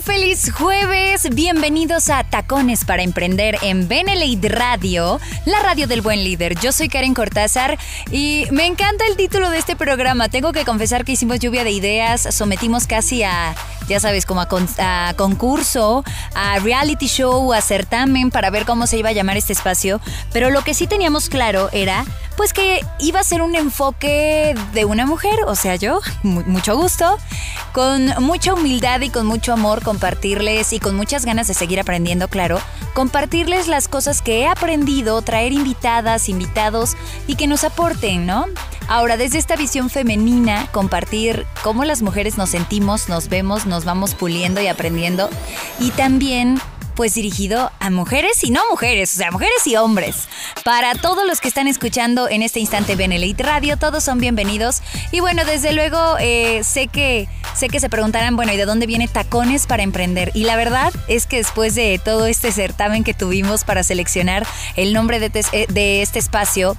Feliz jueves. Bienvenidos a Tacones para Emprender en Benelite Radio, la radio del buen líder. Yo soy Karen Cortázar y me encanta el título de este programa. Tengo que confesar que hicimos lluvia de ideas, sometimos casi a, ya sabes, como a, concurso, a reality show, a certamen para ver cómo se iba a llamar este espacio. Pero lo que sí teníamos claro era pues que iba a ser un enfoque de una mujer, o sea, yo, mucho gusto, con mucha humildad y con mucho amor compartirles y con muchas ganas de seguir aprendiendo, claro, compartirles las cosas que he aprendido, traer invitadas, invitados y que nos aporten, ¿no? Ahora, desde esta visión femenina, compartir cómo las mujeres nos sentimos, nos vemos, nos vamos puliendo y aprendiendo y también pues dirigido a mujeres y no mujeres, o sea, mujeres y hombres. Para todos los que están escuchando en este instante Benelite Radio, todos son bienvenidos. Y bueno, desde luego eh, sé que sé que se preguntarán, bueno, ¿y de dónde viene Tacones para emprender? Y la verdad es que después de todo este certamen que tuvimos para seleccionar el nombre de, de este espacio,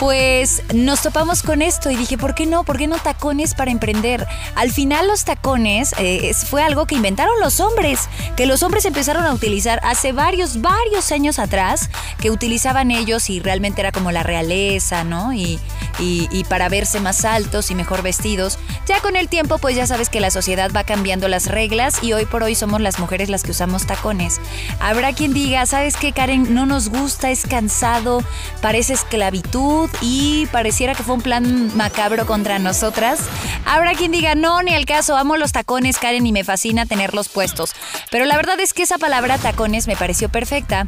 pues nos topamos con esto y dije, ¿por qué no? ¿Por qué no tacones para emprender? Al final los tacones eh, fue algo que inventaron los hombres, que los hombres empezaron a utilizar hace varios, varios años atrás, que utilizaban ellos y realmente era como la realeza, ¿no? Y, y, para verse más altos y mejor vestidos. Ya con el tiempo, pues ya sabes que la sociedad va cambiando las reglas y hoy por hoy somos las mujeres las que usamos tacones. Habrá quien diga, ¿sabes qué, Karen? No nos gusta, es cansado, parece esclavitud y pareciera que fue un plan macabro contra nosotras. Habrá quien diga, no, ni al caso, amo los tacones, Karen, y me fascina tenerlos puestos. Pero la verdad es que esa palabra tacones me pareció perfecta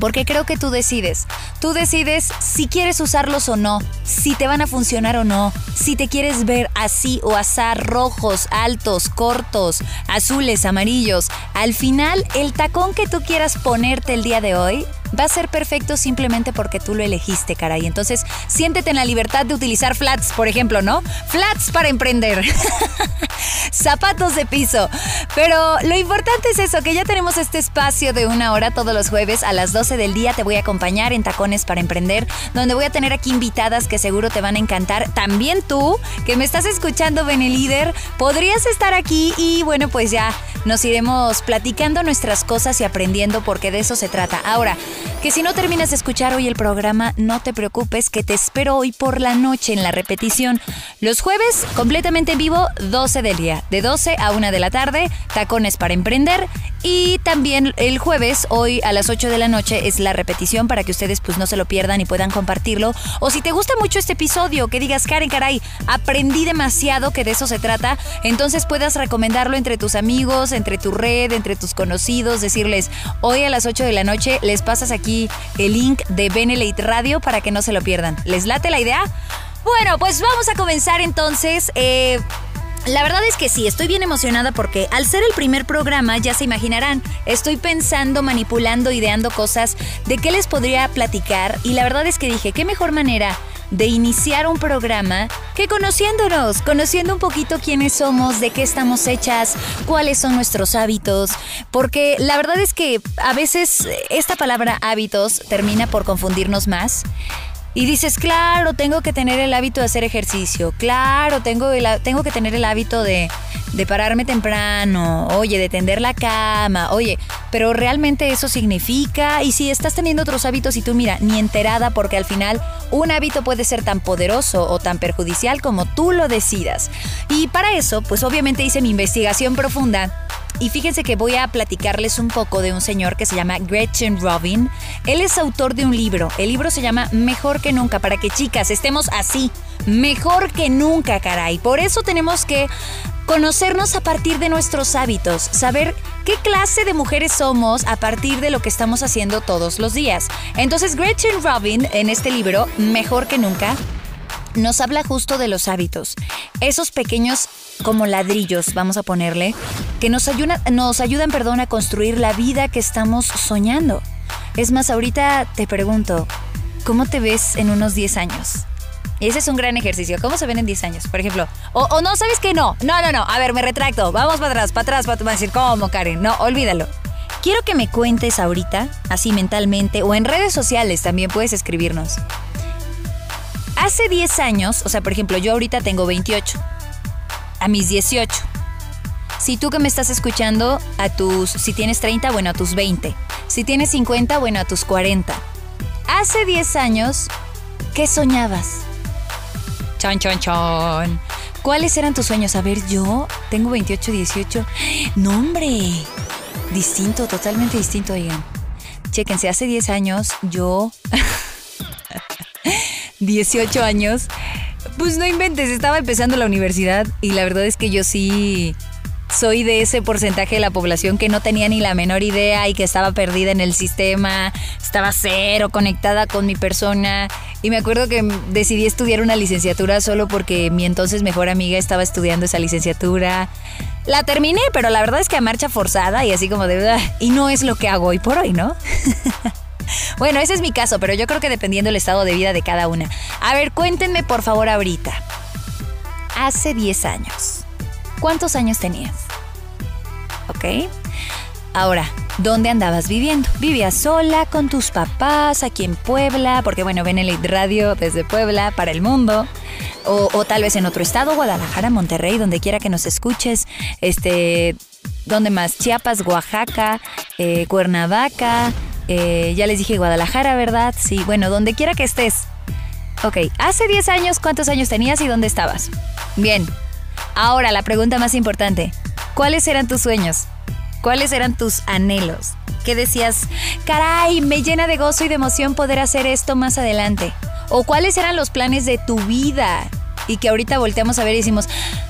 porque creo que tú decides. Tú decides si quieres usarlos o no, si te van a funcionar o no, si te quieres ver así o asar, rojos, altos, cortos, azules, amarillos. Al final, el tacón que tú quieras ponerte el día de hoy va a ser perfecto simplemente porque tú lo elegiste, caray. Entonces, siéntete en la libertad de utilizar flats, por ejemplo, ¿no? Flats para emprender. Zapatos de piso. Pero lo importante es eso, que ya tenemos este espacio de una hora todos los jueves a las 12 del día. Te voy a acompañar en Tacones para Emprender, donde voy a tener aquí invitadas que seguro te van a encantar. También tú, que me estás escuchando, Benelíder, podrías estar aquí y bueno, pues ya nos iremos platicando nuestras cosas y aprendiendo porque de eso se trata. Ahora, que si no terminas de escuchar hoy el programa, no te preocupes, que te espero hoy por la noche en la repetición. Los jueves, completamente en vivo, 12 del día, de 12 a 1 de la tarde, tacones para emprender. Y también el jueves, hoy a las 8 de la noche, es la repetición para que ustedes pues no se lo pierdan y puedan compartirlo. O si te gusta mucho este episodio, que digas, Karen, caray, aprendí demasiado que de eso se trata, entonces puedas recomendarlo entre tus amigos, entre tu red, entre tus conocidos, decirles, hoy a las 8 de la noche les pasas aquí el link de Benelate Radio para que no se lo pierdan. ¿Les late la idea? Bueno, pues vamos a comenzar entonces. Eh, la verdad es que sí, estoy bien emocionada porque al ser el primer programa, ya se imaginarán, estoy pensando, manipulando, ideando cosas de qué les podría platicar y la verdad es que dije, qué mejor manera de iniciar un programa que conociéndonos, conociendo un poquito quiénes somos, de qué estamos hechas, cuáles son nuestros hábitos, porque la verdad es que a veces esta palabra hábitos termina por confundirnos más. Y dices, claro, tengo que tener el hábito de hacer ejercicio, claro, tengo, tengo que tener el hábito de, de pararme temprano, oye, de tender la cama, oye, pero realmente eso significa, y si estás teniendo otros hábitos y tú mira, ni enterada, porque al final un hábito puede ser tan poderoso o tan perjudicial como tú lo decidas. Y para eso, pues obviamente hice mi investigación profunda y fíjense que voy a platicarles un poco de un señor que se llama Gretchen Robin. Él es autor de un libro. El libro se llama Mejor que nunca, para que chicas estemos así. Mejor que nunca, caray. Por eso tenemos que conocernos a partir de nuestros hábitos, saber qué clase de mujeres somos a partir de lo que estamos haciendo todos los días. Entonces Gretchen Robin en este libro, Mejor que nunca, nos habla justo de los hábitos. Esos pequeños como ladrillos, vamos a ponerle, que nos ayudan, nos ayudan perdón, a construir la vida que estamos soñando. Es más, ahorita te pregunto, ¿cómo te ves en unos 10 años? Ese es un gran ejercicio. ¿Cómo se ven en 10 años? Por ejemplo. O, no, ¿sabes qué? No. No, no, no. A ver, me retracto. Vamos para atrás, para atrás, para decir, ¿cómo, Karen? No, olvídalo. Quiero que me cuentes ahorita, así mentalmente, o en redes sociales también puedes escribirnos. Hace 10 años, o sea, por ejemplo, yo ahorita tengo 28. A mis 18. Si tú que me estás escuchando, a tus, si tienes 30, bueno, a tus 20. Si tienes 50, bueno, a tus 40. Hace 10 años, ¿qué soñabas? Chon, chon, chon. ¿Cuáles eran tus sueños? A ver, yo tengo 28, 18. No, hombre. Distinto, totalmente distinto, oigan. Chéquense, hace 10 años yo... 18 años. Pues no inventes, estaba empezando la universidad y la verdad es que yo sí soy de ese porcentaje de la población que no tenía ni la menor idea y que estaba perdida en el sistema, estaba cero conectada con mi persona. Y me acuerdo que decidí estudiar una licenciatura solo porque mi entonces mejor amiga estaba estudiando esa licenciatura. La terminé, pero la verdad es que a marcha forzada y así como de... Y no es lo que hago hoy por hoy, ¿no? bueno, ese es mi caso, pero yo creo que dependiendo del estado de vida de cada una. A ver, cuéntenme por favor ahorita. Hace 10 años. ¿Cuántos años tenías? ¿Ok? Ahora, ¿dónde andabas viviendo? ¿Vivías sola con tus papás aquí en Puebla? Porque bueno, ven el Radio desde Puebla para el mundo. O, tal vez en otro estado, Guadalajara, Monterrey, donde quiera que nos escuches. Este, ¿dónde más? Chiapas, Oaxaca, eh, Cuernavaca. Eh, ya les dije Guadalajara, ¿verdad? Sí, bueno, donde quiera que estés. Ok, hace 10 años, ¿cuántos años tenías y dónde estabas? Bien, Ahora, la pregunta más importante. ¿Cuáles eran tus sueños? ¿Cuáles eran tus anhelos? ¿Qué decías? Caray, me llena de gozo y de emoción poder hacer esto más adelante. ¿O cuáles eran los planes de tu vida? Y que ahorita volteamos a ver y decimos,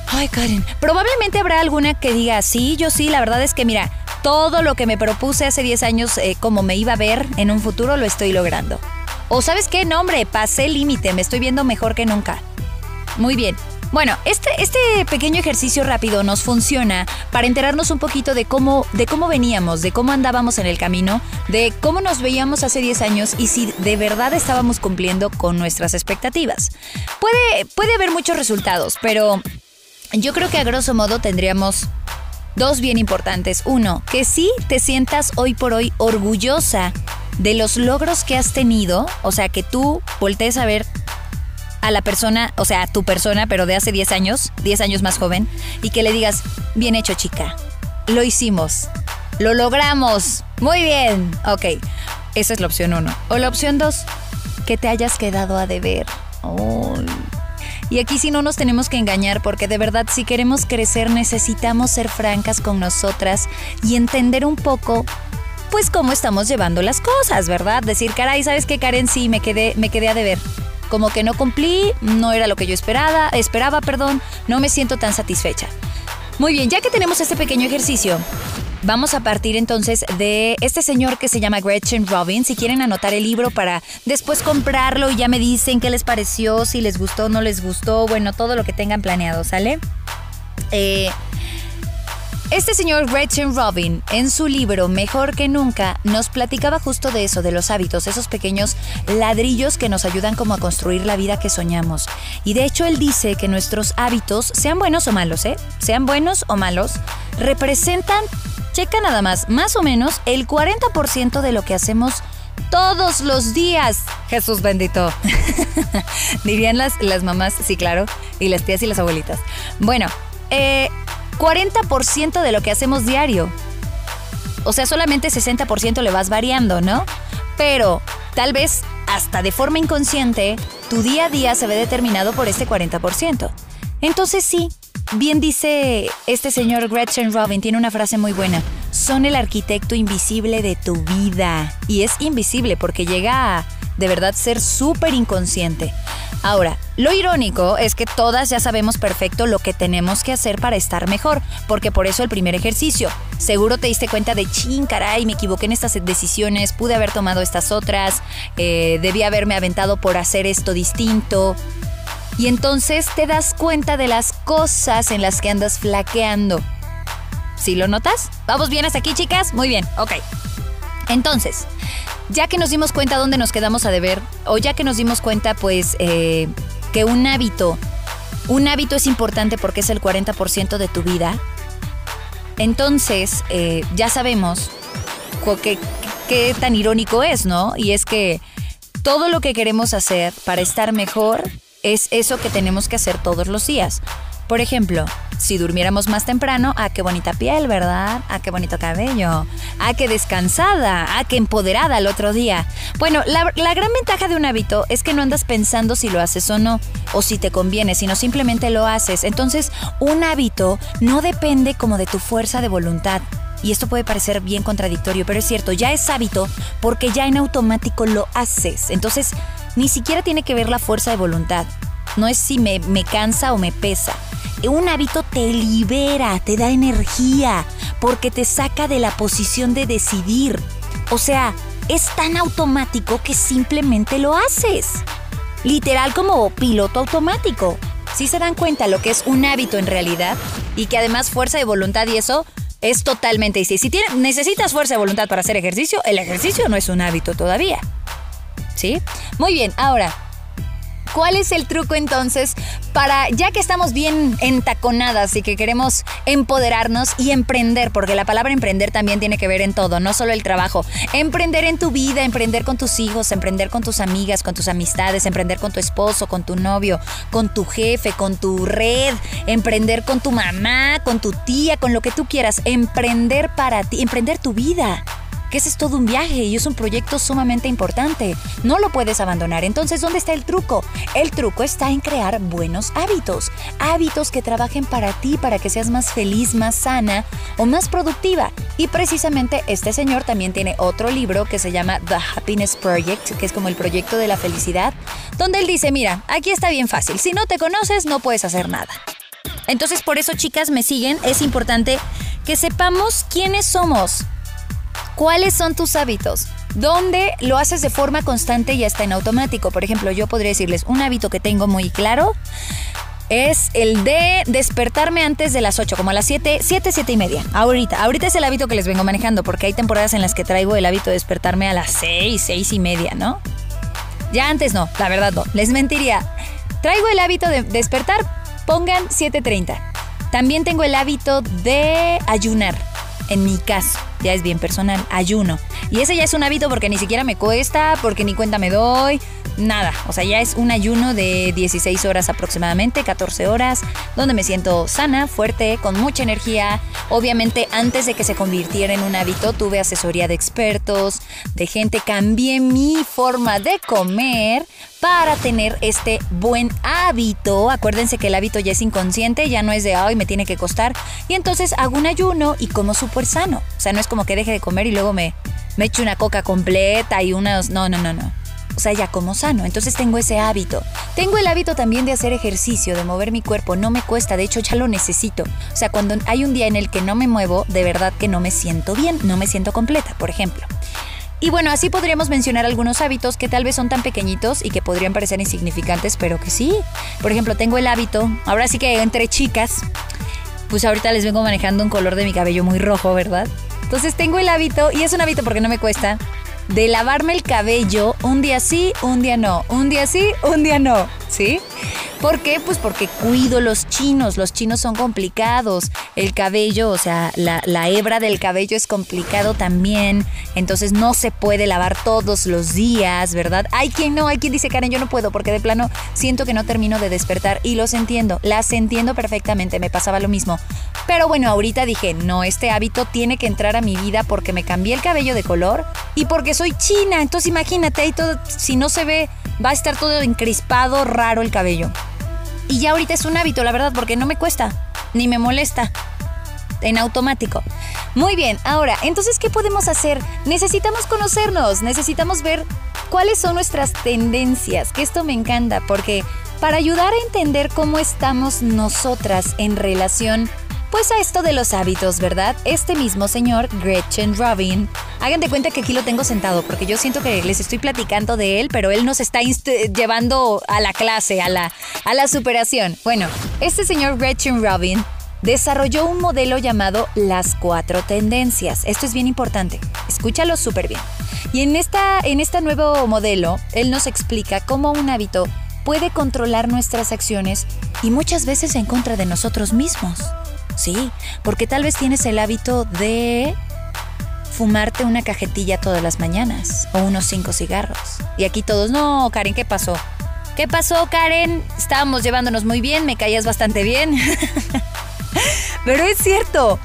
ay Karen, probablemente habrá alguna que diga, sí, yo sí, la verdad es que mira, todo lo que me propuse hace 10 años eh, como me iba a ver en un futuro lo estoy logrando. O sabes qué, no hombre, pasé el límite, me estoy viendo mejor que nunca. Muy bien, bueno, este, este pequeño ejercicio rápido nos funciona para enterarnos un poquito de cómo, de cómo veníamos, de cómo andábamos en el camino, de cómo nos veíamos hace 10 años y si de verdad estábamos cumpliendo con nuestras expectativas. Puede, puede haber muchos resultados, pero yo creo que a grosso modo tendríamos dos bien importantes. Uno, que sí te sientas hoy por hoy orgullosa de los logros que has tenido, o sea, que tú voltees a ver a la persona, o sea, a tu persona, pero de hace 10 años, 10 años más joven, y que le digas, bien hecho chica, lo hicimos, lo logramos, muy bien, ok, esa es la opción uno. O la opción dos, que te hayas quedado a deber. Y aquí sí no nos tenemos que engañar porque de verdad si queremos crecer necesitamos ser francas con nosotras y entender un poco pues cómo estamos llevando las cosas, ¿verdad? Decir, caray, ¿sabes qué, Karen? Sí, me quedé, me quedé a deber como que no cumplí, no era lo que yo esperaba, esperaba, perdón, no me siento tan satisfecha. Muy bien, ya que tenemos este pequeño ejercicio, Vamos a partir entonces de este señor que se llama Gretchen Robbins. Si quieren anotar el libro para después comprarlo y ya me dicen qué les pareció, si les gustó, no les gustó, bueno, todo lo que tengan planeado, ¿sale? Eh, este señor Gretchen Robin, en su libro Mejor que Nunca, nos platicaba justo de eso, de los hábitos, esos pequeños ladrillos que nos ayudan como a construir la vida que soñamos. Y de hecho él dice que nuestros hábitos, sean buenos o malos, ¿eh? Sean buenos o malos, representan, checa nada más, más o menos el 40% de lo que hacemos todos los días. Jesús bendito. Dirían las, las mamás, sí, claro, y las tías y las abuelitas. Bueno, eh, 40% de lo que hacemos diario. O sea, solamente 60% le vas variando, ¿no? Pero tal vez hasta de forma inconsciente, tu día a día se ve determinado por este 40%. Entonces sí, bien dice este señor Gretchen Robin, tiene una frase muy buena. Son el arquitecto invisible de tu vida. Y es invisible porque llega a de verdad ser súper inconsciente. Ahora, lo irónico es que todas ya sabemos perfecto lo que tenemos que hacer para estar mejor, porque por eso el primer ejercicio. Seguro te diste cuenta de, ching, caray, me equivoqué en estas decisiones, pude haber tomado estas otras, eh, debí haberme aventado por hacer esto distinto. y entonces te das cuenta de las cosas en las que andas flaqueando. ¿Sí lo notas? ¿Vamos bien hasta aquí, chicas? Muy bien, ok. Entonces, ya que nos dimos cuenta dónde nos quedamos a deber, o ya que nos dimos cuenta, pues, eh, que un hábito, un hábito es importante porque es el 40% de tu vida, entonces eh, ya sabemos qué tan irónico es, ¿no? Y es que todo lo que queremos hacer para estar mejor es eso que tenemos que hacer todos los días. Por ejemplo, si durmiéramos más temprano, ah, qué bonita piel, ¿verdad? Ah, qué bonito cabello. Ah, qué descansada. Ah, qué empoderada el otro día. Bueno, la, la, gran ventaja de un hábito es que no andas pensando si lo haces o no, o si te conviene, sino simplemente lo haces. Entonces, un hábito no depende como de tu fuerza de voluntad. Y esto puede parecer bien contradictorio, pero es cierto, ya es hábito porque ya en automático lo haces. Entonces, ni siquiera tiene que ver la fuerza de voluntad. No es si me, me cansa o me pesa. Un hábito te libera, te da energía, porque te saca de la posición de decidir. O sea, es tan automático que simplemente lo haces. Literal como piloto automático. Si se dan cuenta lo que es un hábito en realidad y que además fuerza de voluntad y eso es totalmente distinto. Si necesitas fuerza de voluntad para hacer ejercicio, el ejercicio no es un hábito todavía. ¿Sí? Muy bien, ahora, ¿Cuál es el truco entonces para, ya que estamos bien entaconadas y que queremos empoderarnos y emprender, porque la palabra emprender también tiene que ver en todo, no solo el trabajo, emprender en tu vida, emprender con tus hijos, emprender con tus amigas, con tus amistades, emprender con tu esposo, con tu novio, con tu jefe, con tu red, emprender con tu mamá, con tu tía, con lo que tú quieras, emprender para ti, emprender tu vida que ese es todo un viaje y es un proyecto sumamente importante. No lo puedes abandonar. Entonces, ¿dónde está el truco? El truco está en crear buenos hábitos. Hábitos que trabajen para ti, para que seas más feliz, más sana o más productiva. Y precisamente este señor también tiene otro libro que se llama The Happiness Project, que es como el proyecto de la felicidad, donde él dice, mira, aquí está bien fácil. Si no te conoces, no puedes hacer nada. Entonces, por eso, chicas, me siguen. Es importante que sepamos quiénes somos. ¿Cuáles son tus hábitos? ¿Dónde lo haces de forma constante y hasta en automático? Por ejemplo, yo podría decirles un hábito que tengo muy claro es el de despertarme antes de las 8, como a las 7, 7, 7 y media. Ahorita, ahorita es el hábito que les vengo manejando, porque hay temporadas en las que traigo el hábito de despertarme a las 6, 6 y media, ¿no? Ya antes no, la verdad no, les mentiría. Traigo el hábito de despertar, pongan 7.30. También tengo el hábito de ayunar, en mi caso ya es bien personal, ayuno. Y ese ya es un hábito porque ni siquiera me cuesta, porque ni cuenta me doy, nada. O sea, ya es un ayuno de 16 horas aproximadamente, 14 horas, donde me siento sana, fuerte, con mucha energía. Obviamente, antes de que se convirtiera en un hábito, tuve asesoría de expertos, de gente, cambié mi forma de comer para tener este buen hábito. Acuérdense que el hábito ya es inconsciente, ya no es de, ay, me tiene que costar. Y entonces hago un ayuno y como súper sano. O sea, no es como que deje de comer y luego me, me echo una coca completa y unas... No, no, no, no. O sea, ya como sano. Entonces tengo ese hábito. Tengo el hábito también de hacer ejercicio, de mover mi cuerpo. No me cuesta, de hecho ya lo necesito. O sea, cuando hay un día en el que no me muevo, de verdad que no me siento bien, no me siento completa, por ejemplo. Y bueno, así podríamos mencionar algunos hábitos que tal vez son tan pequeñitos y que podrían parecer insignificantes, pero que sí. Por ejemplo, tengo el hábito, ahora sí que entre chicas, pues ahorita les vengo manejando un color de mi cabello muy rojo, ¿verdad? Entonces tengo el hábito, y es un hábito porque no me cuesta, de lavarme el cabello un día sí, un día no, un día sí, un día no, ¿sí? ¿Por qué? Pues porque cuido los chinos, los chinos son complicados, el cabello, o sea, la, hebra del cabello es complicado también, entonces no se puede lavar todos los días, ¿verdad? Hay quien no, hay quien dice, Karen, yo no puedo porque de plano siento que no termino de despertar y los entiendo, las entiendo perfectamente, me pasaba lo mismo. Pero bueno, ahorita dije, no, este hábito tiene que entrar a mi vida porque me cambié el cabello de color y porque soy china, entonces imagínate ahí todo, si no se ve, va a estar todo encrispado, raro el cabello. Y ya ahorita es un hábito, la verdad, porque no me cuesta, ni me molesta. En automático. Muy bien, ahora, entonces, ¿qué podemos hacer? Necesitamos conocernos, necesitamos ver cuáles son nuestras tendencias, que esto me encanta, porque para ayudar a entender cómo estamos nosotras en relación pues a esto de los hábitos, ¿verdad? Este mismo señor, Gretchen Robin, hagan de cuenta que aquí lo tengo sentado porque yo siento que les estoy platicando de él, pero él nos está llevando a la clase, a la, a la superación. Bueno, este señor Gretchen Robin desarrolló un modelo llamado las cuatro tendencias. Esto es bien importante, escúchalo súper bien. Y en, esta, en este nuevo modelo, él nos explica cómo un hábito puede controlar nuestras acciones y muchas veces en contra de nosotros mismos. Sí, porque tal vez tienes el hábito de fumarte una cajetilla todas las mañanas o unos cinco cigarros. Y aquí todos, no, Karen, ¿qué pasó? ¿Qué pasó, Karen? Estábamos llevándonos muy bien, me caías bastante bien. Pero es cierto.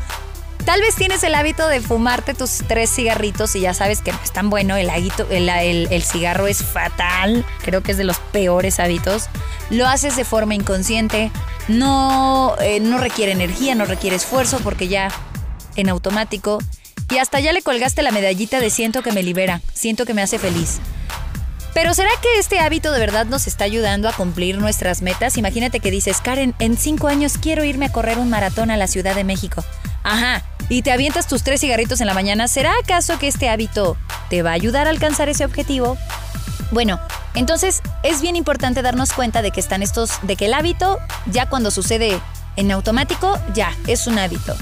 Tal vez tienes el hábito de fumarte tus tres cigarritos y ya sabes que no es tan bueno, el, el, cigarro es fatal, creo que es de los peores hábitos. Lo haces de forma inconsciente, no, eh, no requiere energía, no requiere esfuerzo porque ya en automático. Y hasta ya le colgaste la medallita de siento que me libera, siento que me hace feliz. Pero ¿será que este hábito de verdad nos está ayudando a cumplir nuestras metas? Imagínate que dices, Karen, en cinco años quiero irme a correr un maratón a la Ciudad de México. Ajá, y te avientas tus tres cigarritos en la mañana. ¿Será acaso que este hábito te va a ayudar a alcanzar ese objetivo? Bueno, entonces es bien importante darnos cuenta de que están estos, de que el hábito, ya cuando sucede en automático, ya es un hábito.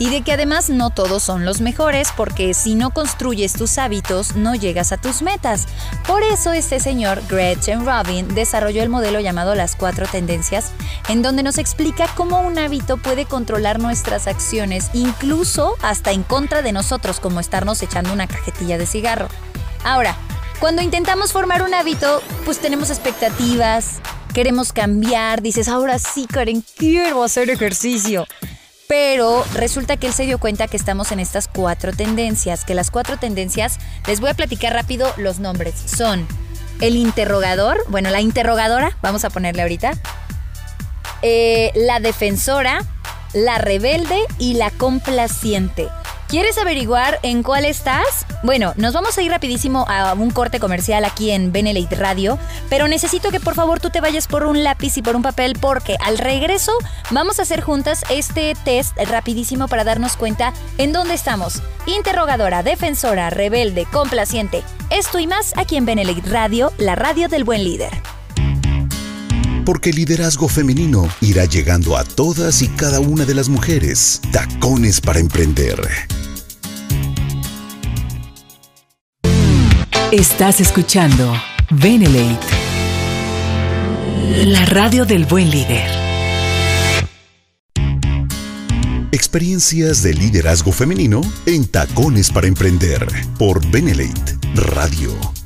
Y de que además no todos son los mejores porque si no construyes tus hábitos no llegas a tus metas. Por eso este señor Gretchen Robin desarrolló el modelo llamado las cuatro tendencias, en donde nos explica cómo un hábito puede controlar nuestras acciones, incluso hasta en contra de nosotros, como estarnos echando una cajetilla de cigarro. Ahora, cuando intentamos formar un hábito, pues tenemos expectativas, queremos cambiar, dices, ahora sí, Karen, quiero hacer ejercicio. Pero resulta que él se dio cuenta que estamos en estas cuatro tendencias, que las cuatro tendencias, les voy a platicar rápido los nombres. Son el interrogador, bueno, la interrogadora, vamos a ponerle ahorita, eh, la defensora, la rebelde y la complaciente. ¿Quieres averiguar en cuál estás? Bueno, nos vamos a ir rapidísimo a un corte comercial aquí en Benelite Radio, pero necesito que por favor tú te vayas por un lápiz y por un papel porque al regreso vamos a hacer juntas este test rapidísimo para darnos cuenta en dónde estamos. Interrogadora, defensora, rebelde, complaciente. Esto y más aquí en Benelite Radio, la radio del buen líder porque el liderazgo femenino irá llegando a todas y cada una de las mujeres. Tacones para emprender. Estás escuchando Benelate, la radio del buen líder. Experiencias de liderazgo femenino en Tacones para Emprender por Benelate Radio.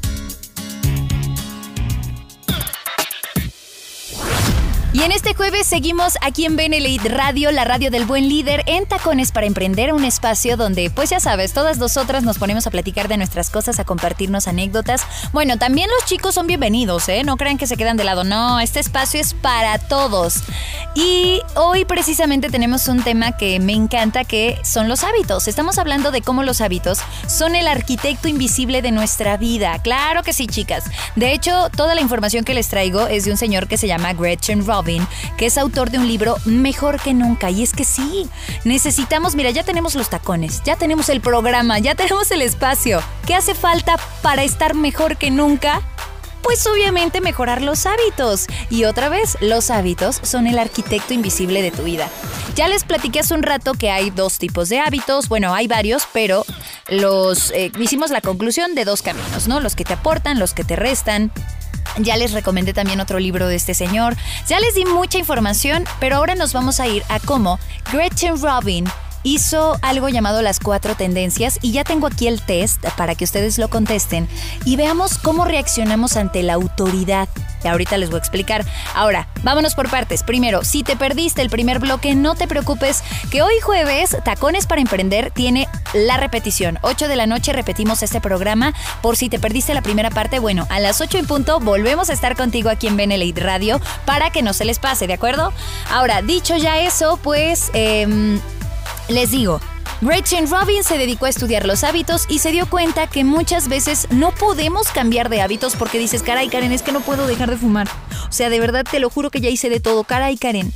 Y en este jueves seguimos aquí en Benelite Radio, la radio del buen líder, en Tacones para Emprender, un espacio donde, pues ya sabes, todas nosotras nos ponemos a platicar de nuestras cosas, a compartirnos anécdotas. Bueno, también los chicos son bienvenidos, ¿eh? No crean que se quedan de lado, no, este espacio es para todos. Y hoy precisamente tenemos un tema que me encanta, que son los hábitos. Estamos hablando de cómo los hábitos son el arquitecto invisible de nuestra vida. Claro que sí, chicas. De hecho, toda la información que les traigo es de un señor que se llama Gretchen Que es autor de un libro Mejor que nunca. Y es que sí, necesitamos, mira, ya tenemos los tacones, ya tenemos el programa, ya tenemos el espacio. ¿Qué hace falta para estar mejor que nunca? Pues obviamente mejorar los hábitos. Y otra vez, los hábitos son el arquitecto invisible de tu vida. Ya les platiqué hace un rato que hay dos tipos de hábitos. Bueno, hay varios, pero los eh, hicimos la conclusión de dos caminos, ¿no? Los que te aportan, los que te restan. Ya les recomendé también otro libro de este señor. Ya les di mucha información, pero ahora nos vamos a ir a cómo Gretchen Robin hizo algo llamado las cuatro tendencias y ya tengo aquí el test para que ustedes lo contesten y veamos cómo reaccionamos ante la autoridad. Y ahorita les voy a explicar. Ahora, vámonos por partes. Primero, si te perdiste el primer bloque, no te preocupes, que hoy jueves Tacones para Emprender tiene la repetición. 8 de la noche repetimos este programa. Por si te perdiste la primera parte, bueno, a las 8 en punto volvemos a estar contigo aquí en Benelite Radio para que no se les pase, ¿de acuerdo? Ahora, dicho ya eso, pues... Eh, les digo, Gretchen Robin se dedicó a estudiar los hábitos y se dio cuenta que muchas veces no podemos cambiar de hábitos porque dices, caray Karen, es que no puedo dejar de fumar. O sea, de verdad te lo juro que ya hice de todo, caray Karen.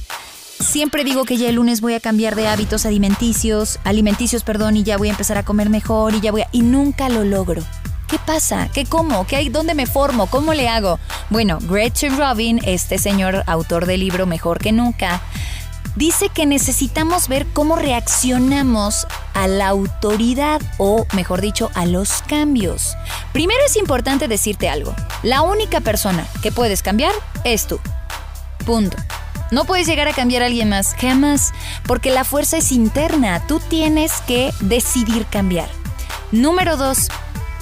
siempre digo que ya el lunes voy a cambiar de hábitos alimenticios, alimenticios, perdón, y ya voy a empezar a comer mejor y ya voy a... Y nunca lo logro. ¿Qué pasa? ¿Qué como? ¿Qué hay? ¿Dónde me formo? ¿Cómo le hago? Bueno, Gretchen Robin, este señor autor del libro Mejor que Nunca, dice que necesitamos ver cómo reaccionamos a la autoridad o, mejor dicho, a los cambios. Primero es importante decirte algo. La única persona que puedes cambiar es tú. Punto. No puedes llegar a cambiar a alguien más, jamás, porque la fuerza es interna. Tú tienes que decidir cambiar. Número dos,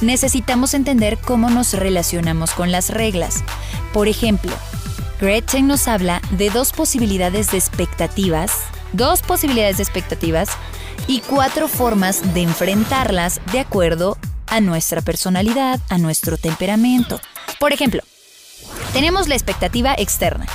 necesitamos entender cómo nos relacionamos con las reglas. Por ejemplo, Gretchen nos habla de dos posibilidades de expectativas, dos posibilidades de expectativas y cuatro formas de enfrentarlas de acuerdo a nuestra personalidad, a nuestro temperamento. Por ejemplo, tenemos la expectativa externa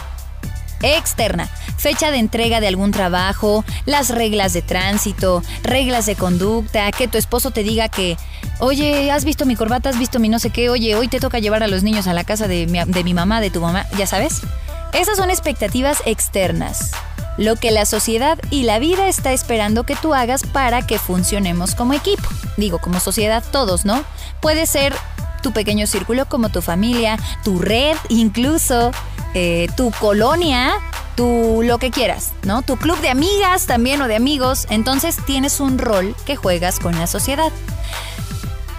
externa, fecha de entrega de algún trabajo, las reglas de tránsito, reglas de conducta, que tu esposo te diga que, oye, has visto mi corbata, has visto mi no sé qué, oye, hoy te toca llevar a los niños a la casa de mi, de mi mamá, de tu mamá, ya sabes. Esas son expectativas externas, lo que la sociedad y la vida está esperando que tú hagas para que funcionemos como equipo. Digo, como sociedad todos, ¿no? Puede ser tu pequeño círculo como tu familia, tu red incluso, eh, tu colonia, tu lo que quieras, ¿no? Tu club de amigas también o de amigos. Entonces tienes un rol que juegas con la sociedad.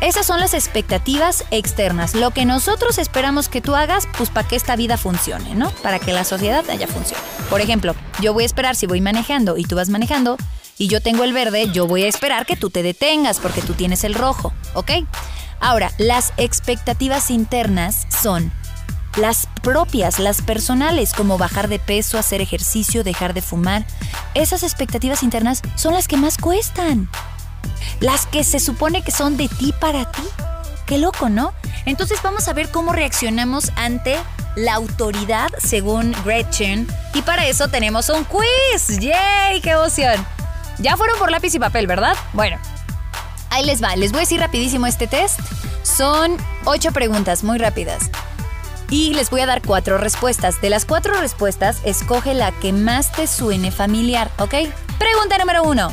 Esas son las expectativas externas, lo que nosotros esperamos que tú hagas, pues para que esta vida funcione, ¿no? Para que la sociedad haya funcione. Por ejemplo, yo voy a esperar si voy manejando y tú vas manejando y yo tengo el verde, yo voy a esperar que tú te detengas porque tú tienes el rojo, ¿ok? Ahora, las expectativas internas son las propias, las personales, como bajar de peso, hacer ejercicio, dejar de fumar. Esas expectativas internas son las que más cuestan. Las que se supone que son de ti para ti. Qué loco, ¿no? Entonces vamos a ver cómo reaccionamos ante la autoridad según Gretchen. Y para eso tenemos un quiz. ¡Yay! ¡Qué emoción! Ya fueron por lápiz y papel, ¿verdad? Bueno, ahí les va. Les voy a decir rapidísimo este test. Son ocho preguntas muy rápidas y les voy a dar cuatro respuestas. De las cuatro respuestas, escoge la que más te suene familiar, ¿ok? Pregunta número uno.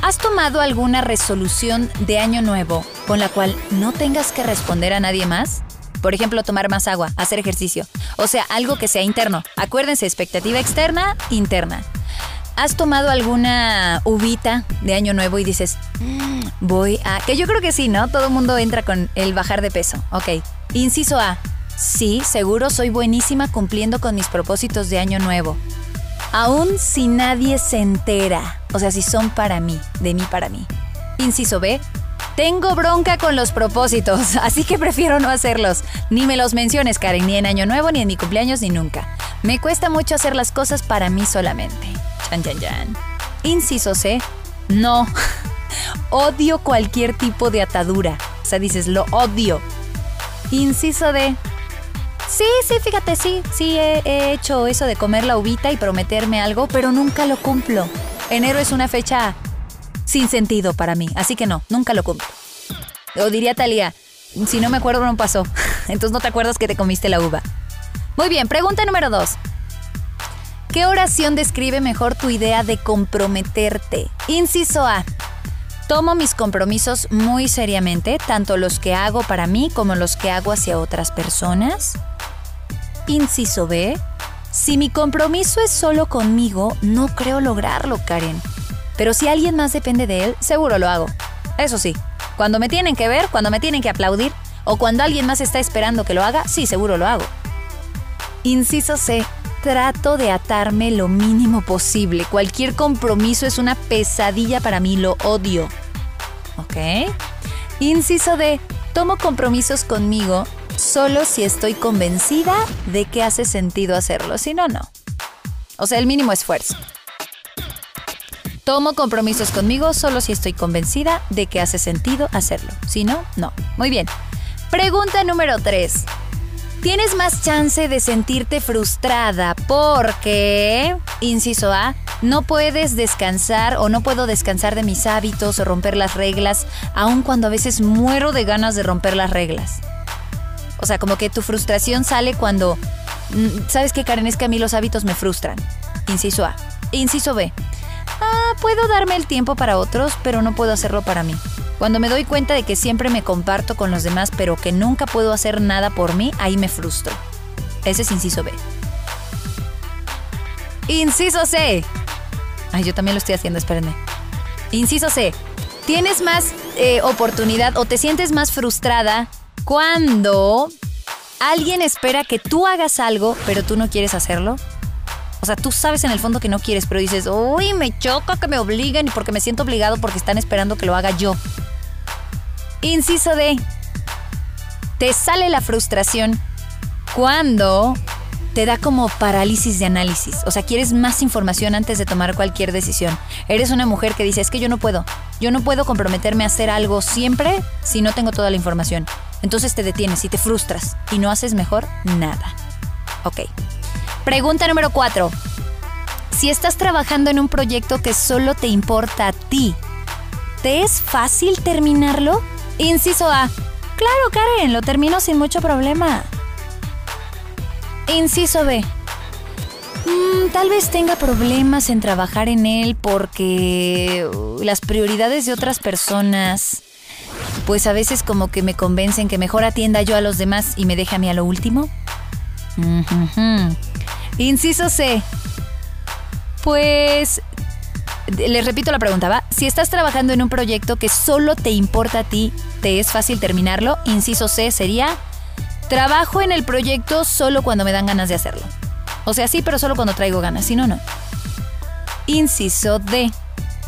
¿Has tomado alguna resolución de año nuevo con la cual no tengas que responder a nadie más? Por ejemplo, tomar más agua, hacer ejercicio. O sea, algo que sea interno. Acuérdense, expectativa externa, interna. ¿Has tomado alguna uvita de año nuevo y dices, mm, voy a... Que yo creo que sí, ¿no? Todo el mundo entra con el bajar de peso. Ok. Inciso A. Sí, seguro soy buenísima cumpliendo con mis propósitos de año nuevo. Aún si nadie se entera, o sea, si son para mí, de mí para mí. Inciso B. Tengo bronca con los propósitos, así que prefiero no hacerlos. Ni me los menciones, Karen, ni en Año Nuevo, ni en mi cumpleaños, ni nunca. Me cuesta mucho hacer las cosas para mí solamente. Inciso C. No. odio cualquier tipo de atadura. O sea, dices, lo odio. Inciso D. Sí, sí, fíjate, sí, sí he, hecho eso de comer la uvita y prometerme algo, pero nunca lo cumplo. Enero es una fecha sin sentido para mí, así que no, nunca lo cumplo. O diría Talía, si no me acuerdo no pasó, entonces no te acuerdas que te comiste la uva. Muy bien, pregunta número dos. ¿Qué oración describe mejor tu idea de comprometerte? Inciso A. Tomo mis compromisos muy seriamente, tanto los que hago para mí como los que hago hacia otras personas. Inciso B. Si mi compromiso es solo conmigo, no creo lograrlo, Karen. Pero si alguien más depende de él, seguro lo hago. Eso sí, cuando me tienen que ver, cuando me tienen que aplaudir, o cuando alguien más está esperando que lo haga, sí, seguro lo hago. Inciso C. Trato de atarme lo mínimo posible. Cualquier compromiso es una pesadilla para mí, lo odio. ¿Ok? Inciso D. Tomo compromisos conmigo solo si estoy convencida de que hace sentido hacerlo, si no, no. O sea, el mínimo esfuerzo. Tomo compromisos conmigo solo si estoy convencida de que hace sentido hacerlo. Si no, no. Muy bien. Pregunta número 3. Tienes más chance de sentirte frustrada porque, inciso A, no puedes descansar o no puedo descansar de mis hábitos o romper las reglas, aun cuando a veces muero de ganas de romper las reglas. O sea, como que tu frustración sale cuando, mm, ¿sabes qué, Karen? Es que a mí los hábitos me frustran. Inciso A. Inciso B. Ah, puedo darme el tiempo para otros, pero no puedo hacerlo para mí. Cuando me doy cuenta de que siempre me comparto con los demás, pero que nunca puedo hacer nada por mí, ahí me frustro. Ese es inciso B. Inciso C. Ay, yo también lo estoy haciendo, espérenme. Inciso C. Tienes más eh, oportunidad o te sientes más frustrada cuando alguien espera que tú hagas algo, pero tú no quieres hacerlo. O sea, tú sabes en el fondo que no quieres, pero dices, uy, me choca que me obliguen porque me siento obligado porque están esperando que lo haga yo. Inciso D. Te sale la frustración cuando te da como parálisis de análisis. O sea, quieres más información antes de tomar cualquier decisión. Eres una mujer que dice, es que yo no puedo. Yo no puedo comprometerme a hacer algo siempre si no tengo toda la información. Entonces te detienes y te frustras y no haces mejor nada. Ok. Pregunta número 4. Si estás trabajando en un proyecto que solo te importa a ti, ¿te es fácil terminarlo? Inciso A. Claro, Karen, lo termino sin mucho problema. Inciso B. Mm, tal vez tenga problemas en trabajar en él porque uh, las prioridades de otras personas, pues a veces como que me convencen que mejor atienda yo a los demás y me deje a mí a lo último. Inciso C. Pues les repito la pregunta, ¿va? Si estás trabajando en un proyecto que solo te importa a ti, ¿te es fácil terminarlo? Inciso C sería, trabajo en el proyecto solo cuando me dan ganas de hacerlo. O sea, sí, pero solo cuando traigo ganas, si no, no. Inciso D.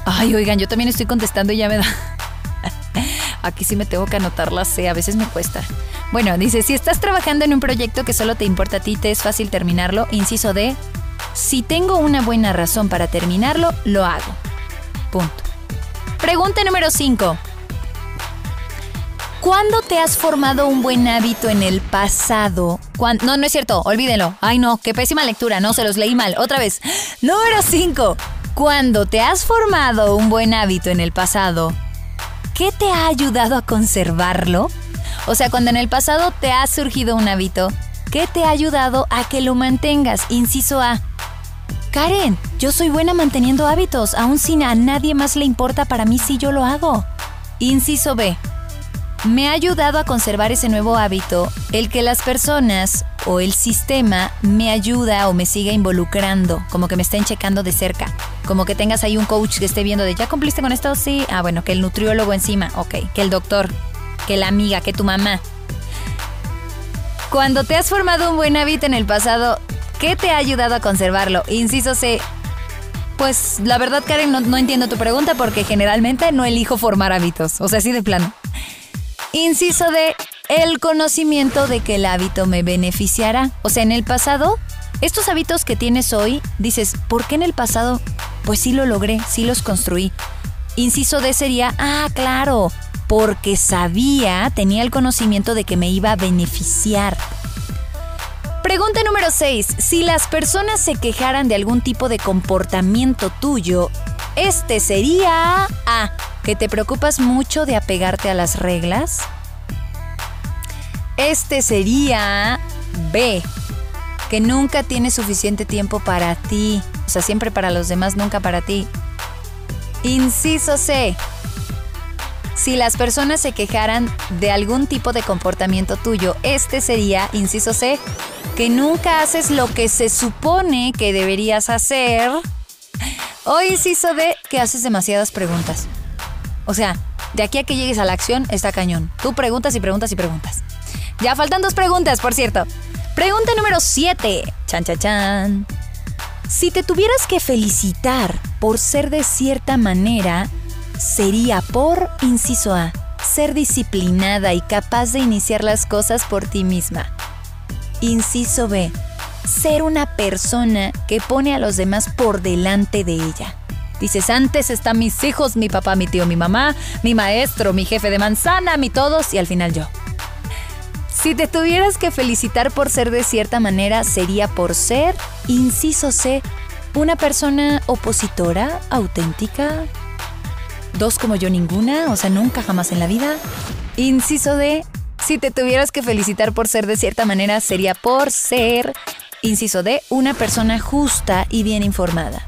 Ay, oigan, yo también estoy contestando y ya me da... Aquí sí me tengo que anotar la C, a veces me cuesta. Bueno, dice, si estás trabajando en un proyecto que solo te importa a ti, te es fácil terminarlo. Inciso D, si tengo una buena razón para terminarlo, lo hago. Punto. Pregunta número 5. ¿Cuándo te has formado un buen hábito en el pasado? No, no es cierto, olvídenlo. Ay no, qué pésima lectura, no, se los leí mal. Otra vez. Número 5. ¿Cuándo te has formado un buen hábito en el pasado, ¿qué te ha ayudado a conservarlo? O sea, cuando en el pasado te ha surgido un hábito, ¿qué te ha ayudado a que lo mantengas? Inciso A. Karen, yo soy buena manteniendo hábitos, aun si a nadie más le importa para mí si yo lo hago. Inciso B. Me ha ayudado a conservar ese nuevo hábito el que las personas o el sistema me ayuda o me siga involucrando, como que me estén checando de cerca, como que tengas ahí un coach que esté viendo de ya cumpliste con esto, sí, ah bueno, que el nutriólogo encima, ok, que el doctor, que la amiga, que tu mamá. Cuando te has formado un buen hábito en el pasado, ¿Qué te ha ayudado a conservarlo? Inciso C. Pues la verdad, Karen, no, entiendo tu pregunta porque generalmente no elijo formar hábitos. O sea, así de plano. Inciso D. El conocimiento de que el hábito me beneficiará. O sea, en el pasado, estos hábitos que tienes hoy, dices, ¿por qué en el pasado? Pues sí lo logré, sí los construí. Inciso D sería, ah, claro, porque sabía, tenía el conocimiento de que me iba a beneficiar. Pregunta número 6. Si las personas se quejaran de algún tipo de comportamiento tuyo, este sería A. Que te preocupas mucho de apegarte a las reglas. Este sería B. Que nunca tienes suficiente tiempo para ti. O sea, siempre para los demás, nunca para ti. Inciso C. Si las personas se quejaran de algún tipo de comportamiento tuyo, este sería, inciso C, que nunca haces lo que se supone que deberías hacer. O inciso D, que haces demasiadas preguntas. O sea, de aquí a que llegues a la acción está cañón. Tú preguntas y preguntas y preguntas. Ya faltan dos preguntas, por cierto. Pregunta número 7. Chan, chan, chan. Si te tuvieras que felicitar por ser de cierta manera, sería por, inciso A, ser disciplinada y capaz de iniciar las cosas por ti misma. Inciso B, ser una persona que pone a los demás por delante de ella. Dices, antes están mis hijos, mi papá, mi tío, mi mamá, mi maestro, mi jefe de manzana, mi todos y al final yo. Si te tuvieras que felicitar por ser de cierta manera, sería por ser, inciso C, una persona opositora, auténtica, Dos como yo ninguna, o sea, nunca jamás en la vida. Inciso D, si te tuvieras que felicitar por ser de cierta manera, sería por ser Inciso D, una persona justa y bien informada.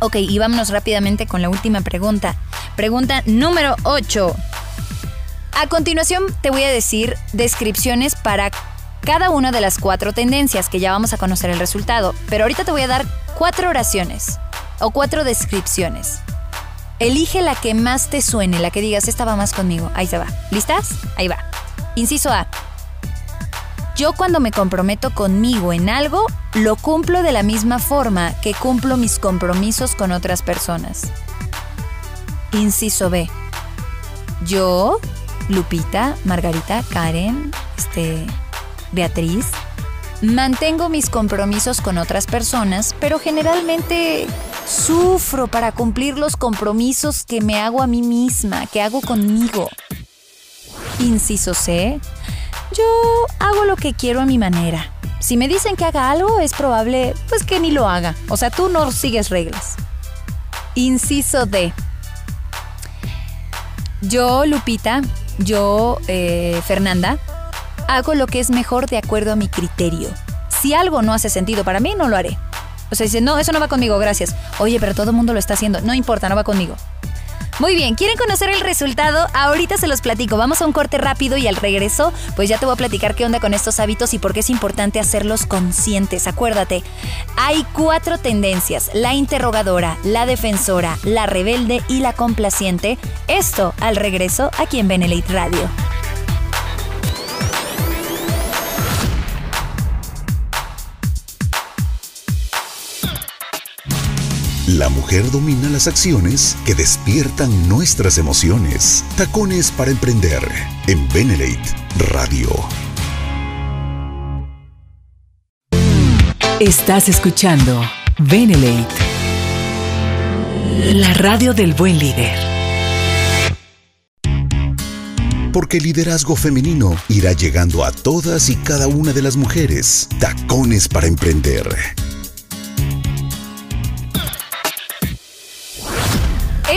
Ok, y vámonos rápidamente con la última pregunta. Pregunta número 8. A continuación te voy a decir descripciones para cada una de las cuatro tendencias que ya vamos a conocer el resultado, pero ahorita te voy a dar cuatro oraciones o cuatro descripciones. Elige la que más te suene, la que digas, esta va más conmigo. Ahí se va. ¿Listas? Ahí va. Inciso A. Yo cuando me comprometo conmigo en algo, lo cumplo de la misma forma que cumplo mis compromisos con otras personas. Inciso B. Yo, Lupita, Margarita, Karen, este, Beatriz, mantengo mis compromisos con otras personas, pero generalmente sufro para cumplir los compromisos que me hago a mí misma, que hago conmigo. Inciso C. Yo hago lo que quiero a mi manera. Si me dicen que haga algo, es probable pues que ni lo haga. O sea, tú no sigues reglas. Inciso D. Yo, Lupita, yo, eh, Fernanda, hago lo que es mejor de acuerdo a mi criterio. Si algo no hace sentido para mí, no lo haré. O sea, dice, no, eso no va conmigo, gracias. Oye, pero todo el mundo lo está haciendo. No importa, no va conmigo. Muy bien, ¿quieren conocer el resultado? Ahorita se los platico. Vamos a un corte rápido y al regreso, pues ya te voy a platicar qué onda con estos hábitos y por qué es importante hacerlos conscientes. Acuérdate, hay cuatro tendencias: la interrogadora, la defensora, la rebelde y la complaciente. Esto al regreso aquí en Benelite Radio. La mujer domina las acciones que despiertan nuestras emociones. Tacones para emprender en Benelate Radio. Estás escuchando Benelate, la radio del buen líder. Porque el liderazgo femenino irá llegando a todas y cada una de las mujeres. Tacones para emprender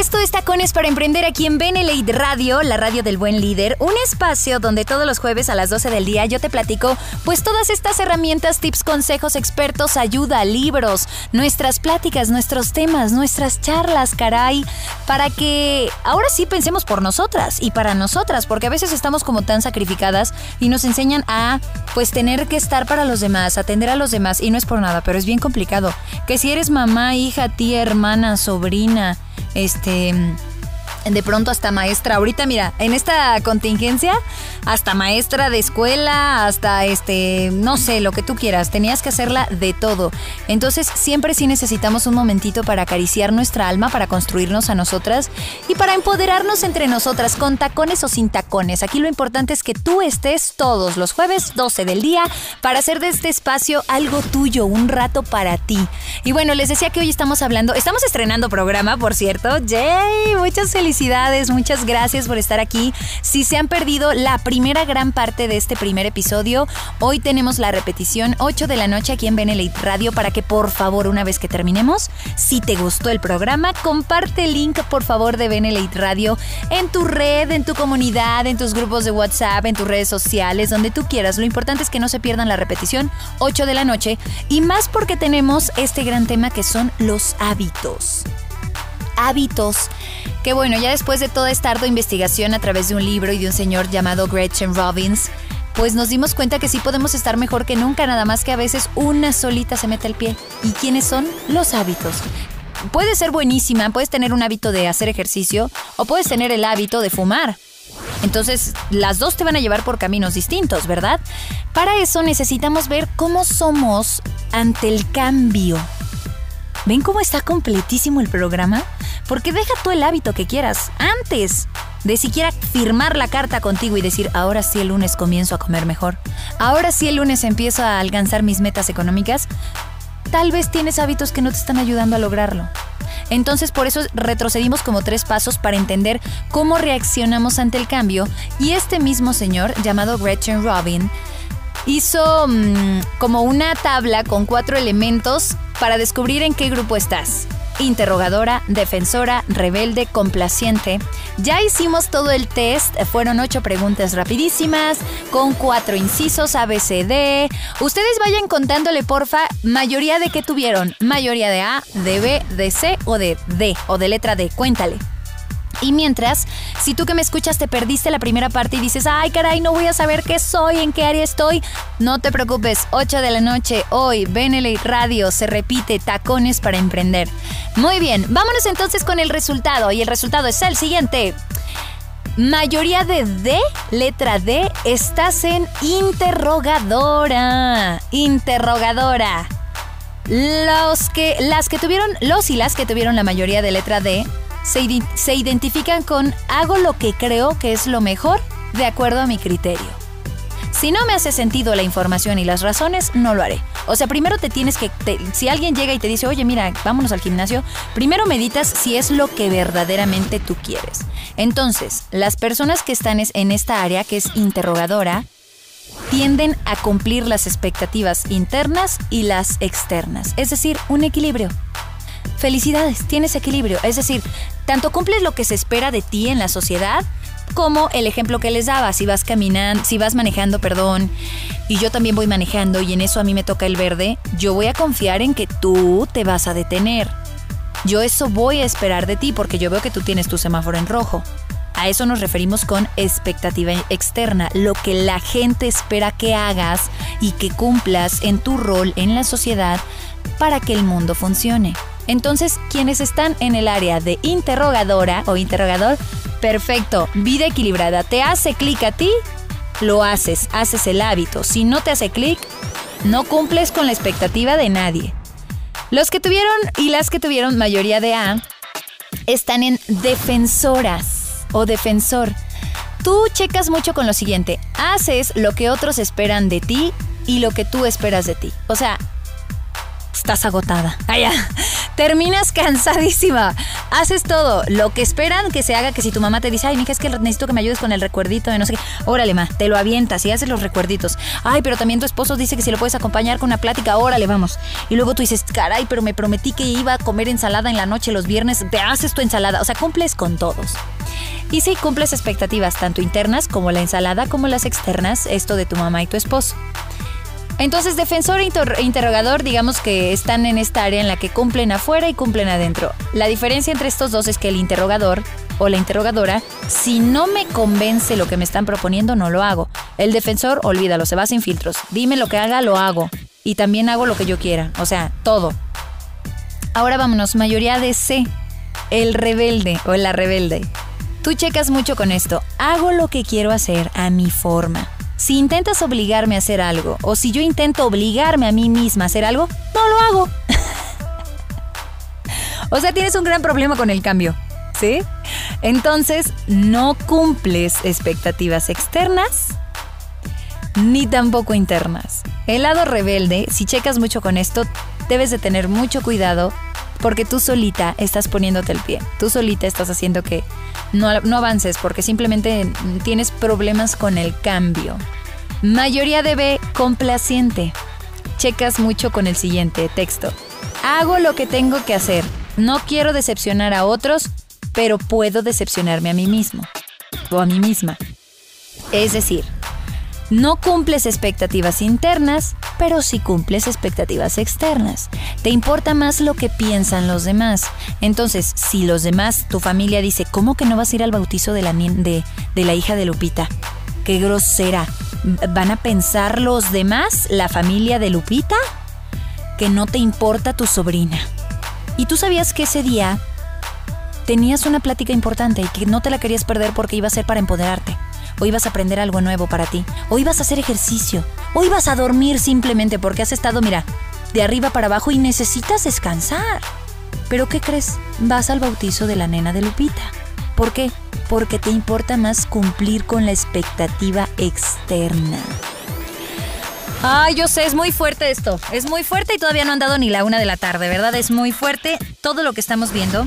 Esto es Tacones para Emprender aquí en Benelate Radio, la radio del buen líder, un espacio donde todos los jueves a las 12 del día yo te platico pues todas estas herramientas, tips, consejos, expertos, ayuda, libros, nuestras pláticas, nuestros temas, nuestras charlas, caray, para que ahora sí pensemos por nosotras y para nosotras, porque a veces estamos como tan sacrificadas y nos enseñan a pues tener que estar para los demás, atender a los demás y no es por nada, pero es bien complicado. Que si eres mamá, hija, tía, hermana, sobrina, este de pronto hasta maestra. Ahorita, mira, en esta contingencia, hasta maestra de escuela, hasta este, no sé, lo que tú quieras. Tenías que hacerla de todo. Entonces, siempre sí necesitamos un momentito para acariciar nuestra alma, para construirnos a nosotras y para empoderarnos entre nosotras, con tacones o sin tacones. Aquí lo importante es que tú estés todos los jueves 12 del día para hacer de este espacio algo tuyo, un rato para ti. Y bueno, les decía que hoy estamos hablando, estamos estrenando programa, por cierto. ¡Yay! Muchas felicidades felicidades, muchas gracias por estar aquí. Si se han perdido la primera gran parte de este primer episodio, hoy tenemos la repetición 8 de la noche aquí en Benelite Radio para que por favor una vez que terminemos, si te gustó el programa, comparte el link por favor de Benelite Radio en tu red, en tu comunidad, en tus grupos de WhatsApp, en tus redes sociales, donde tú quieras. Lo importante es que no se pierdan la repetición 8 de la noche y más porque tenemos este gran tema que son los hábitos hábitos. Que bueno, ya después de toda esta ardua investigación a través de un libro y de un señor llamado Gretchen Robbins, pues nos dimos cuenta que sí podemos estar mejor que nunca, nada más que a veces una solita se mete el pie. ¿Y quiénes son? Los hábitos. Puedes ser buenísima, puedes tener un hábito de hacer ejercicio o puedes tener el hábito de fumar. Entonces, las dos te van a llevar por caminos distintos, ¿verdad? Para eso necesitamos ver cómo somos ante el cambio. ¿Ven cómo está completísimo el programa? Porque deja tú el hábito que quieras antes de siquiera firmar la carta contigo y decir, ahora sí el lunes comienzo a comer mejor, ahora sí el lunes empiezo a alcanzar mis metas económicas, tal vez tienes hábitos que no te están ayudando a lograrlo. Entonces por eso retrocedimos como tres pasos para entender cómo reaccionamos ante el cambio y este mismo señor llamado Gretchen Robin hizo mm, como una tabla con cuatro elementos para descubrir en qué grupo estás. interrogadora, defensora, rebelde, complaciente. Ya hicimos todo el test, fueron ocho preguntas rapidísimas, con cuatro incisos ABCD. Ustedes vayan contándole, porfa, mayoría de qué tuvieron. Mayoría de A, de B, de C o de D, o de letra D. Cuéntale. Y mientras, si tú que me escuchas te perdiste la primera parte y dices, ay caray, no voy a saber qué soy, en qué área estoy, no te preocupes, 8 de la noche, hoy, Beneley Radio, se repite, tacones para emprender. Muy bien, vámonos entonces con el resultado, y el resultado es el siguiente. Mayoría de D, letra D, estás en interrogadora. Interrogadora. Los que, las que tuvieron, los y las que tuvieron la mayoría de letra D se, identifican con hago lo que creo que es lo mejor de acuerdo a mi criterio. Si no me hace sentido la información y las razones, no lo haré. O sea, primero te tienes que... si alguien llega y te dice, oye, mira, vámonos al gimnasio, primero meditas si es lo que verdaderamente tú quieres. Entonces, las personas que están en esta área, que es interrogadora, tienden a cumplir las expectativas internas y las externas. Es decir, un equilibrio felicidades, tienes equilibrio. Es decir, tanto cumples lo que se espera de ti en la sociedad, como el ejemplo que les daba, si vas caminando, si vas manejando, perdón, y yo también voy manejando y en eso a mí me toca el verde, yo voy a confiar en que tú te vas a detener. Yo eso voy a esperar de ti porque yo veo que tú tienes tu semáforo en rojo. A eso nos referimos con expectativa externa, lo que la gente espera que hagas y que cumplas en tu rol en la sociedad para que el mundo funcione. Entonces, quienes están en el área de interrogadora o interrogador, perfecto, vida equilibrada, te hace clic a ti, lo haces, haces el hábito. Si no te hace clic, no cumples con la expectativa de nadie. Los que tuvieron y las que tuvieron mayoría de A están en defensoras o defensor. Tú checas mucho con lo siguiente, haces lo que otros esperan de ti y lo que tú esperas de ti. O sea, estás agotada. Allá. Terminas cansadísima. Haces todo lo que esperan que se haga. Que si tu mamá te dice, ay, mija, es que necesito que me ayudes con el recuerdito de no sé qué. Órale, ma, te lo avientas y haces los recuerditos. Ay, pero también tu esposo dice que si lo puedes acompañar con una plática, órale, vamos. Y luego tú dices, caray, pero me prometí que iba a comer ensalada en la noche los viernes. Te haces tu ensalada. O sea, cumples con todos. Y sí, cumples expectativas, tanto internas como la ensalada, como las externas, esto de tu mamá y tu esposo. Entonces, defensor e interrogador, digamos que están en esta área en la que cumplen afuera y cumplen adentro. La diferencia entre estos dos es que el interrogador o la interrogadora, si no me convence lo que me están proponiendo, no lo hago. El defensor, olvídalo, se va sin filtros. Dime lo que haga, lo hago. Y también hago lo que yo quiera. O sea, todo. Ahora vámonos, mayoría de C. El rebelde o la rebelde. Tú checas mucho con esto. Hago lo que quiero hacer a mi forma. Si intentas obligarme a hacer algo, o si yo intento obligarme a mí misma a hacer algo, no lo hago. o sea, tienes un gran problema con el cambio, ¿sí? Entonces, no cumples expectativas externas ni tampoco internas. El lado rebelde, si checas mucho con esto, debes de tener mucho cuidado porque tú solita estás poniéndote el pie. Tú solita estás haciendo que no, no avances porque simplemente tienes problemas con el cambio. Mayoría de B, complaciente. Checas mucho con el siguiente texto. Hago lo que tengo que hacer. No quiero decepcionar a otros, pero puedo decepcionarme a mí mismo o a mí misma. Es decir, no cumples expectativas internas, pero sí cumples expectativas externas. Te importa más lo que piensan los demás. Entonces, si los demás, tu familia dice, ¿cómo que no vas a ir al bautizo de la, de, de la hija de Lupita? Qué grosera. ¿Van a pensar los demás, la familia de Lupita? Que no te importa tu sobrina. Y tú sabías que ese día tenías una plática importante y que no te la querías perder porque iba a ser para empoderarte o ibas a aprender algo nuevo para ti, o ibas a hacer ejercicio, o ibas a dormir simplemente porque has estado, mira, de arriba para abajo y necesitas descansar. Pero ¿qué crees? Vas al bautizo de la nena de Lupita. ¿Por qué? Porque te importa más cumplir con la expectativa externa. Ay, yo sé, es muy fuerte esto. Es muy fuerte y todavía no han dado ni la una de la tarde, ¿verdad? Es muy fuerte todo lo que estamos viendo.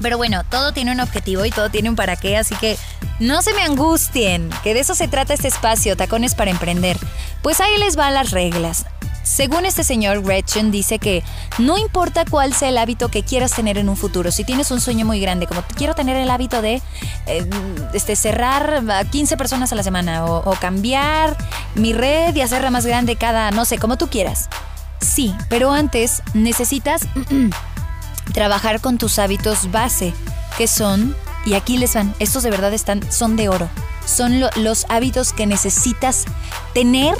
Pero bueno, todo tiene un objetivo y todo tiene un para qué, así que no se me angustien, que de eso se trata este espacio, Tacones para Emprender. Pues ahí les van las reglas. Según este señor Gretchen, dice que no importa cuál sea el hábito que quieras tener en un futuro, si tienes un sueño muy grande, como quiero tener el hábito de eh, este, cerrar a 15 personas a la semana o, cambiar mi red y hacerla más grande cada, no sé, como tú quieras. Sí, pero antes necesitas trabajar con tus hábitos base, que son, y aquí les van, estos de verdad están, son de oro. Son lo- los hábitos que necesitas tener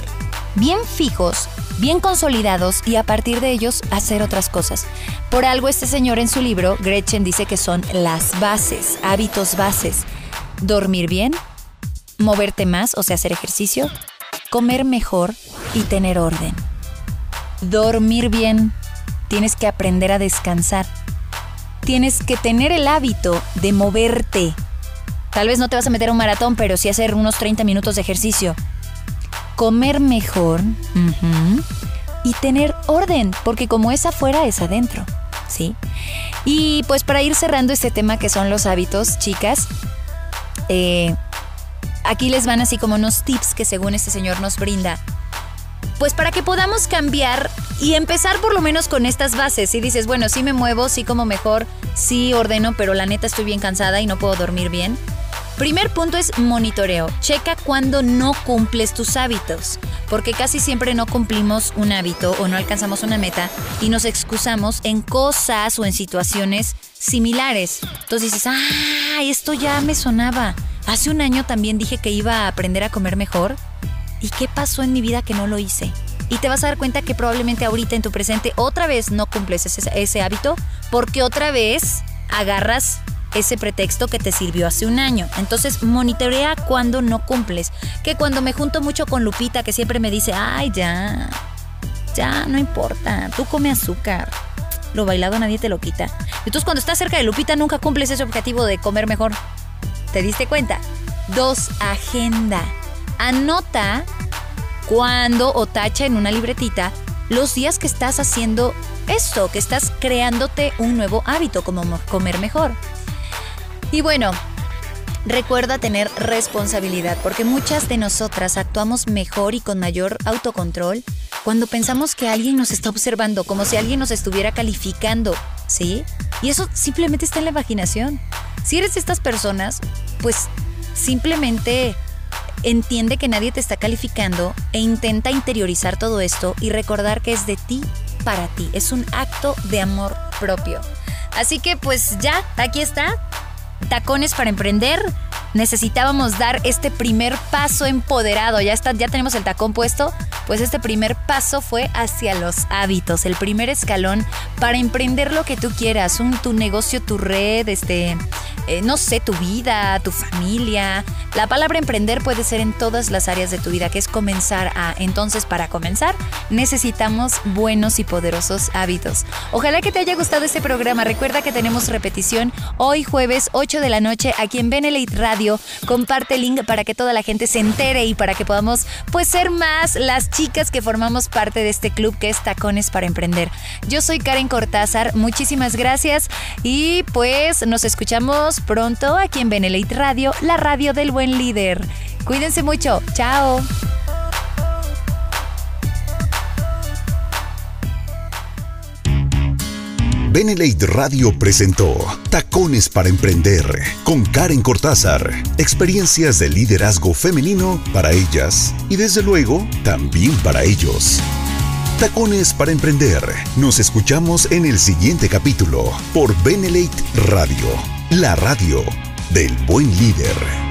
bien fijos, bien consolidados y a partir de ellos hacer otras cosas. Por algo este señor en su libro, Gretchen, dice que son las bases, hábitos bases. Dormir bien, moverte más, o sea, hacer ejercicio, comer mejor y tener orden. Dormir bien, tienes que aprender a descansar. Tienes que tener el hábito de moverte. Tal vez no te vas a meter a un maratón, pero sí hacer unos 30 minutos de ejercicio. Comer mejor y tener orden, porque como es afuera, es adentro. ¿Sí? Y pues para ir cerrando este tema que son los hábitos, chicas, eh, aquí les van así como unos tips que según este señor nos brinda pues para que podamos cambiar y empezar por lo menos con estas bases. Si dices, bueno, sí me muevo, sí como mejor, sí ordeno, pero la neta estoy bien cansada y no puedo dormir bien. Primer punto es monitoreo. Checa cuando no cumples tus hábitos, porque casi siempre no cumplimos un hábito o no alcanzamos una meta y nos excusamos en cosas o en situaciones similares. Entonces dices, ah, esto ya me sonaba. Hace un año también dije que iba a aprender a comer mejor ¿Y qué pasó en mi vida que no lo hice? Y te vas a dar cuenta que probablemente ahorita en tu presente otra vez no cumples ese, ese hábito porque otra vez agarras ese pretexto que te sirvió hace un año. Entonces monitorea cuando no cumples. Que cuando me junto mucho con Lupita que siempre me dice, ay ya, ya, no importa, tú come azúcar. Lo bailado nadie te lo quita. Entonces cuando estás cerca de Lupita nunca cumples ese objetivo de comer mejor. ¿Te diste cuenta? Dos, agenda. Anota cuando o tacha en una libretita los días que estás haciendo esto, que estás creándote un nuevo hábito como mo- comer mejor. Y bueno, recuerda tener responsabilidad, porque muchas de nosotras actuamos mejor y con mayor autocontrol cuando pensamos que alguien nos está observando, como si alguien nos estuviera calificando, ¿sí? Y eso simplemente está en la imaginación. Si eres de estas personas, pues simplemente entiende que nadie te está calificando e intenta interiorizar todo esto y recordar que es de ti para ti. Es un acto de amor propio. Así que pues ya, aquí está. Tacones para emprender. Necesitábamos dar este primer paso empoderado. Ya está, ya tenemos el tacón puesto. Pues este primer paso fue hacia los hábitos, el primer escalón para emprender lo que tú quieras, un, tu negocio, tu red, este, eh, no sé, tu vida, tu familia. La palabra emprender puede ser en todas las áreas de tu vida, que es comenzar a. Entonces, para comenzar, necesitamos buenos y poderosos hábitos. Ojalá que te haya gustado este programa. Recuerda que tenemos repetición hoy jueves 8 de la noche aquí en Benelite Radio. Comparte el link para que toda la gente se entere y para que podamos pues ser más las chicas que formamos parte de este club que es Tacones para Emprender. Yo soy Karen Cortázar, muchísimas gracias y pues nos escuchamos pronto aquí en Benelite Radio, la radio del buen líder. Cuídense mucho, chao. Benelate Radio presentó Tacones para Emprender con Karen Cortázar. Experiencias de liderazgo femenino para ellas y desde luego también para ellos. Tacones para Emprender. Nos escuchamos en el siguiente capítulo por Benelate Radio, la radio del buen líder.